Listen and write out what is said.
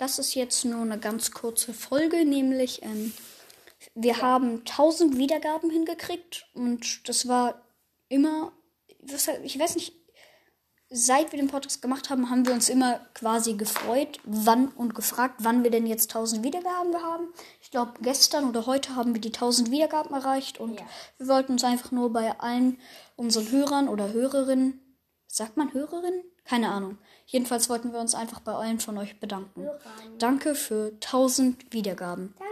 das ist jetzt nur eine ganz kurze Folge, nämlich ähm, wir ja. haben 1000 Wiedergaben hingekriegt und das war immer, ich weiß nicht, seit wir den Podcast gemacht haben, haben wir uns immer quasi gefreut, wann und gefragt, wann wir denn jetzt 1000 Wiedergaben haben. Ich glaube, gestern oder heute haben wir die 1000 Wiedergaben erreicht und ja. wir wollten uns einfach nur bei allen unseren Hörern oder Hörerinnen, sagt man Hörerinnen? Keine Ahnung. Jedenfalls wollten wir uns einfach bei allen von euch bedanken. Danke für 1000 Wiedergaben. Danke.